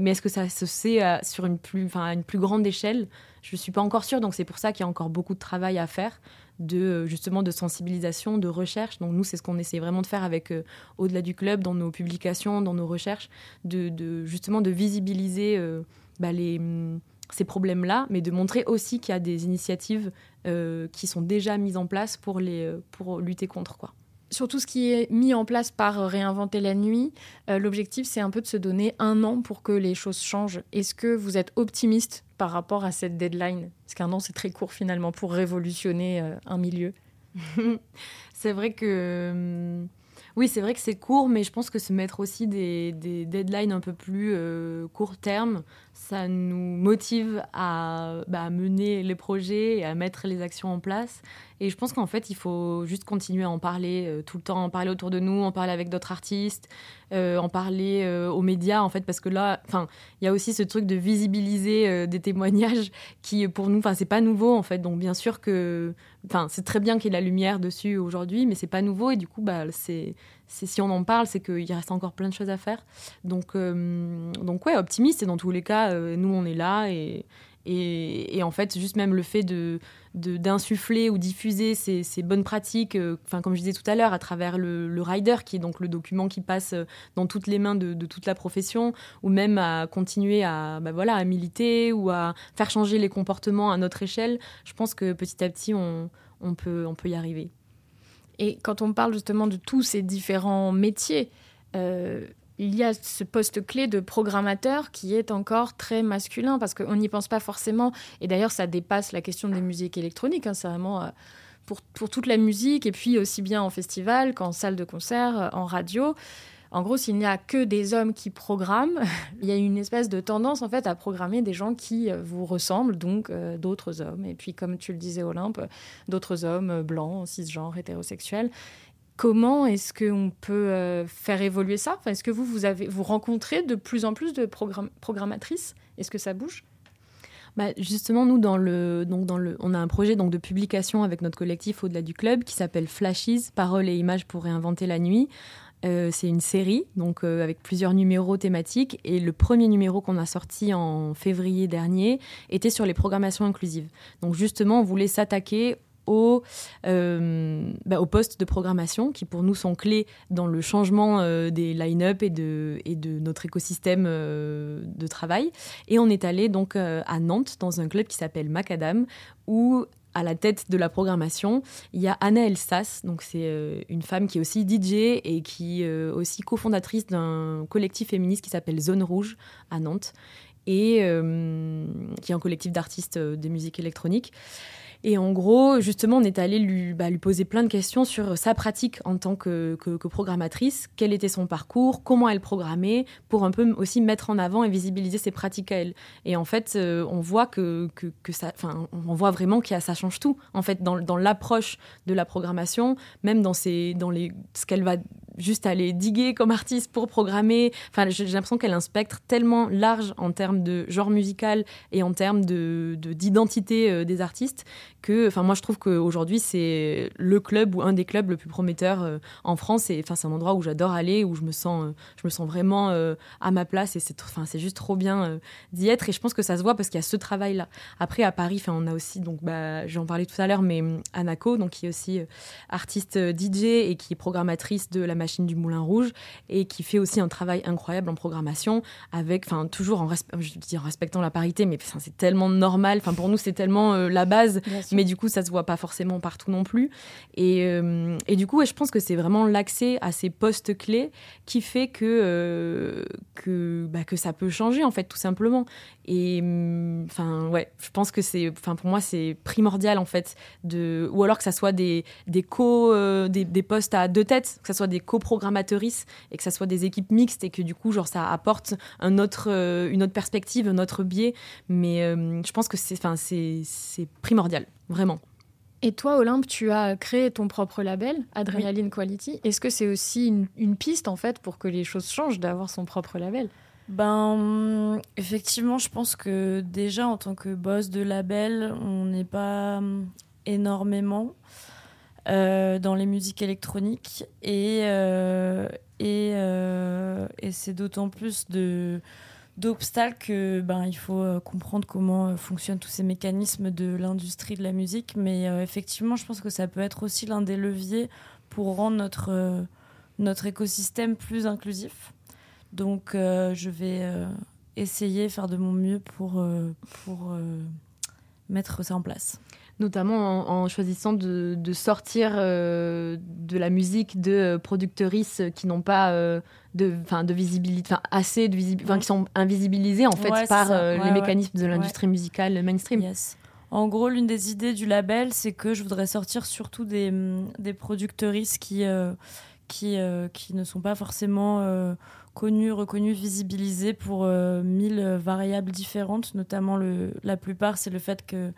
mais est-ce que ça se sait sur une plus, à une plus grande échelle? Je ne suis pas encore sûre, donc c'est pour ça qu'il y a encore beaucoup de travail à faire de euh, justement de sensibilisation, de recherche. Donc nous, c'est ce qu'on essaie vraiment de faire avec euh, au-delà du club, dans nos publications, dans nos recherches, de, justement de visibiliser euh, bah, mm, ces problèmes-là, mais de montrer aussi qu'il y a des initiatives qui sont déjà mises en place pour, les, pour lutter contre. quoi sur tout ce qui est mis en place par Réinventer la nuit, l'objectif c'est un peu de se donner un an pour que les choses changent. Est-ce que vous êtes optimiste par rapport à cette deadline? Parce qu'un an, c'est très court finalement pour révolutionner euh, un milieu. c'est vrai que... Hum, oui, c'est vrai que c'est court, mais je pense que se mettre aussi des, deadlines un peu plus euh, court terme, ça nous motive à bah, mener les projets et à mettre les actions en place. Et je pense qu'en fait, il faut juste continuer à en parler euh, tout le temps, en parler autour de nous, en parler avec d'autres artistes, euh, en parler euh, aux médias, en fait, parce que là, il y a aussi ce truc de visibiliser des témoignages qui, pour nous, enfin, c'est pas nouveau, en fait. Donc, bien sûr que, c'est très bien qu'il y ait la lumière dessus aujourd'hui, mais c'est pas nouveau. Et du coup, bah, c'est, si on en parle, c'est qu'il reste encore plein de choses à faire. Donc, donc ouais, optimiste. Et dans tous les cas, nous, on est là et et, en fait, juste même le fait de, d'insuffler ou diffuser ces, bonnes pratiques, euh, comme je disais tout à l'heure, à travers le, rider, qui est donc le document qui passe euh, dans toutes les mains de, toute la profession, ou même à continuer à, bah voilà, à militer ou à faire changer les comportements à notre échelle, je pense que petit à petit, on, peut, on peut y arriver. Et quand on parle justement de tous ces différents métiers, euh, il y a ce poste clé de programmateur qui est encore très masculin parce qu'on n'y pense pas forcément. Et d'ailleurs, ça dépasse la question des musiques électroniques. Hein. c'est vraiment euh, pour, pour, toute la musique et puis aussi bien en festival qu'en salle de concert, euh, en radio. En gros, s'il n'y a que des hommes qui programment, il y a une espèce de tendance en fait à programmer des gens qui euh, vous ressemblent, donc d'autres hommes. Et puis, comme tu le disais, Olympe, d'autres hommes blancs, cisgenres, hétérosexuels. Comment est-ce qu'on peut euh, faire évoluer ça? Est-ce que vous, vous, avez, rencontrez de plus en plus de programmatrices? Est-ce que ça bouge? Bah justement, nous, dans le, donc dans le, on a un projet donc, de publication avec notre collectif au-delà du club qui s'appelle Flashes, paroles et images pour réinventer la nuit. Euh, c'est une série, donc euh, avec plusieurs numéros thématiques. Et le premier numéro qu'on a sorti en février dernier était sur les programmations inclusives. Donc justement, on voulait s'attaquer au, euh, bah, aux postes de programmation qui pour nous sont clés dans le changement euh, des line-up et de, notre écosystème de travail. Et on est allé donc à Nantes dans un club qui s'appelle Macadam où à la tête de la programmation, il y a Anna Elsas, donc c'est une femme qui est aussi DJ et qui est aussi cofondatrice d'un collectif féministe qui s'appelle Zone Rouge à Nantes et qui est un collectif d'artistes de musique électronique. Et en gros, justement, on est allé lui, bah, poser plein de questions sur sa pratique en tant que, que, programmatrice, quel était son parcours, comment elle programmait, pour un peu aussi mettre en avant et visibiliser ses pratiques à elle. Et en fait, euh, on voit que, que, que ça, on voit vraiment qu'il ça change tout. En fait, dans, l'approche de la programmation, même dans, dans les, ce qu'elle va juste aller diguer comme artiste pour programmer. Enfin, j'ai l'impression qu'elle a un spectre tellement large en termes de genre musical et en termes de d'identité euh, des artistes que, enfin, moi je trouve qu'aujourd'hui c'est le club ou un des clubs le plus prometteur euh, en France. Et enfin, c'est un endroit où j'adore aller, où je me sens, euh, je me sens vraiment à ma place et c'est, enfin, c'est juste trop bien d'y être. Et je pense que ça se voit parce qu'il y a ce travail-là. Après à Paris, enfin, on a aussi donc, bah, j'en parlais tout à l'heure, mais Anako, donc qui est aussi artiste DJ et qui est programmatrice de la machine du Moulin Rouge et qui fait aussi un travail incroyable en programmation avec, enfin, toujours en, respectant la parité, mais c'est tellement normal. Enfin, pour nous, c'est tellement euh, la base, mais du coup, ça se voit pas forcément partout non plus. Et, euh, du coup, je pense que c'est vraiment l'accès à ces postes clés qui fait que, euh, bah, que ça peut changer, en fait, tout simplement. Et mm, enfin, ouais, je pense que c'est, enfin, pour moi, c'est primordial, en fait, ou alors que ça soit des, des co, des, des postes à deux têtes, que ça soit des co programmatrices et que ça soit des équipes mixtes et que du coup, genre, ça apporte un autre, euh, une autre perspective, un autre biais. Mais euh, je pense que c'est, c'est primordial, vraiment. Et toi, Olympe, tu as créé ton propre label, Adrenaline Quality. Est-ce que c'est aussi une, une, piste, en fait, pour que les choses changent, d'avoir son propre label? Ben, effectivement, je pense que déjà, en tant que boss de label, on n'est pas énormément euh, dans les musiques électroniques. Et, euh, et, euh, et c'est d'autant plus de d'obstacles ben, il faut euh, comprendre comment euh, fonctionnent tous ces mécanismes de l'industrie de la musique. Mais euh, effectivement, je pense que ça peut être aussi l'un des leviers pour rendre notre, notre écosystème plus inclusif. Donc, je vais essayer, faire de mon mieux pour, pour mettre ça en place notamment en, choisissant de, sortir euh, de la musique de productrices qui n'ont pas de, de visibilité, assez de visibilité, qui sont invisibilisées en fait par les mécanismes de l'industrie musicale mainstream. En gros, l'une des idées du label, c'est que je voudrais sortir surtout des, mm, des productrices qui, qui, qui ne sont pas forcément connues, reconnues, visibilisées pour mille variables différentes. Notamment, le, la plupart, c'est le fait que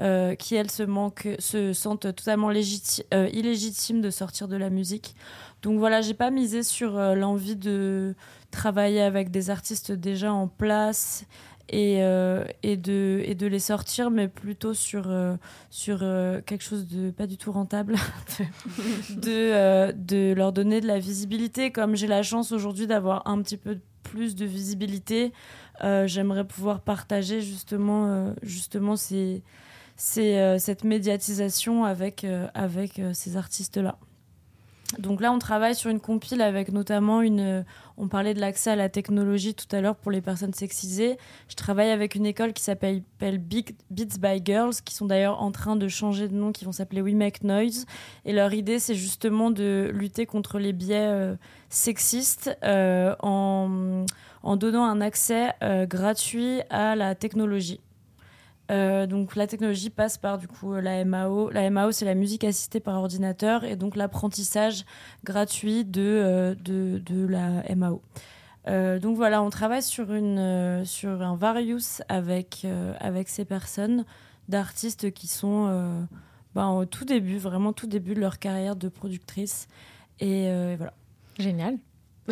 euh, qui elles se, sentent totalement euh, illégitimes de sortir de la musique. Donc voilà, j'ai pas misé sur euh, l'envie de travailler avec des artistes déjà en place et, de, les sortir, mais plutôt sur, sur quelque chose de pas du tout rentable, de, de leur donner de la visibilité. Comme j'ai la chance aujourd'hui d'avoir un petit peu plus de visibilité, j'aimerais pouvoir partager justement, justement ces c'est euh, cette médiatisation avec, euh, avec euh, ces artistes-là. Donc là, on travaille sur une compile avec notamment une. On parlait de l'accès à la technologie tout à l'heure pour les personnes sexisées. Je travaille avec une école qui s'appelle Big Beats by Girls, qui sont d'ailleurs en train de changer de nom, qui vont s'appeler We Make Noise. Et leur idée, c'est justement de lutter contre les biais sexistes en, en, donnant un accès gratuit à la technologie. Euh, donc la technologie passe par du coup la MAO. La MAO c'est la musique assistée par ordinateur et donc l'apprentissage gratuit de, euh, de, la MAO. Euh, donc voilà, on travaille sur, une, sur un various avec, avec ces personnes d'artistes qui sont ben, au tout début, vraiment tout début de leur carrière de productrice. Et voilà. Génial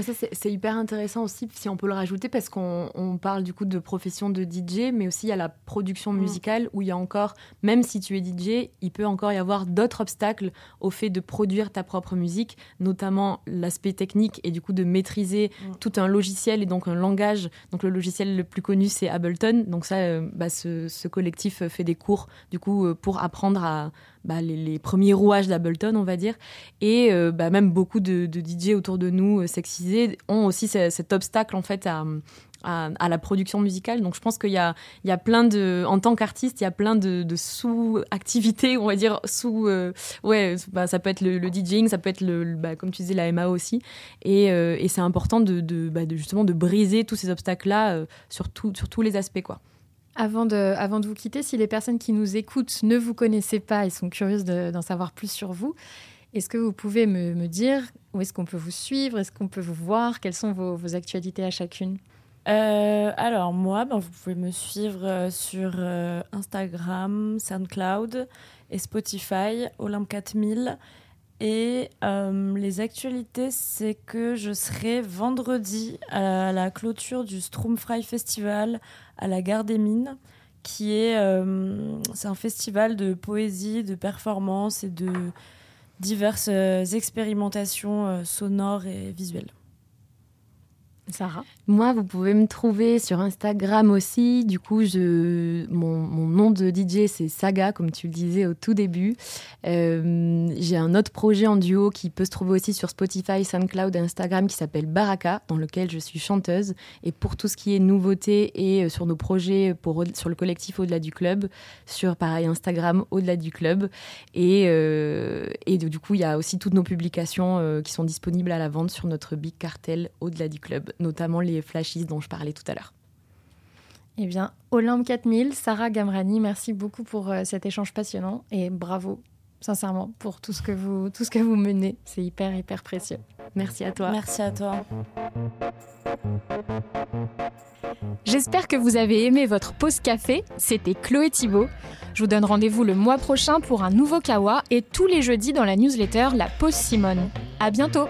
c'est hyper intéressant aussi, si on peut le rajouter, parce qu'on parle du coup de profession de DJ, mais aussi il y a la production mm. musicale où il y a encore, même si tu es DJ, il peut encore y avoir d'autres obstacles au fait de produire ta propre musique, notamment l'aspect technique et du coup de maîtriser mm. tout un logiciel et donc un langage. Donc le logiciel le plus connu c'est Ableton. Donc ça, euh, bah, ce, collectif fait des cours du coup euh, pour apprendre à, bah, les, premiers rouages d'Ableton, on va dire. Et euh, bah, même beaucoup de, DJ autour de nous, euh, sexisés, ont aussi cet obstacle en fait à, la production musicale. Donc je pense qu'il y a, il y a plein de, en tant qu'artiste, il y a plein de, sous-activités, on va dire, sous, euh, ouais, bah, ça peut être le, DJing, ça peut être le, comme tu disais, la MAO aussi. Et, et c'est important de, de, justement de briser tous ces obstacles-là sur, sur tous les aspects, quoi. Avant de, vous quitter, si les personnes qui nous écoutent ne vous connaissaient pas et sont curieuses d'en savoir plus sur vous, est-ce que vous pouvez me, dire où est-ce qu'on peut vous suivre? Est-ce qu'on peut vous voir? Quelles sont vos, vos actualités à chacune? Euh, alors moi, ben, vous pouvez me suivre euh, sur euh, Instagram, SoundCloud et Spotify, Olympe 4000. Et les actualités, c'est que je serai vendredi à la clôture du Stromfry Festival à la Gare des Mines, qui est, euh, c'est un festival de poésie, de performance et de diverses euh, expérimentations euh, sonores et visuelles. Sarah Moi, vous pouvez me trouver sur Instagram aussi. Du coup, mon, nom de DJ, c'est Saga, comme tu le disais au tout début. Euh, j'ai un autre projet en duo qui peut se trouver aussi sur Spotify, SoundCloud et Instagram qui s'appelle Baraka, dans lequel je suis chanteuse. Et pour tout ce qui est nouveauté et euh, sur nos projets sur le collectif Au-delà du club, sur pareil Instagram Au-delà du club. Et, euh, et du coup, il y a aussi toutes nos publications qui sont disponibles à la vente sur notre big cartel Au-delà du club notamment les flashies dont je parlais tout à l'heure. Eh bien, Olympe 4000, Sarah Gamrani, merci beaucoup pour euh, cet échange passionnant et bravo sincèrement, pour tout ce que vous, tout ce que vous menez. C'est hyper, hyper précieux. Merci à toi. Merci à toi. J'espère que vous avez aimé votre pause café. C'était Chloé Thibault. Je vous donne rendez-vous le mois prochain pour un nouveau Kawa et tous les jeudis dans la newsletter La Pause Simone. À bientôt!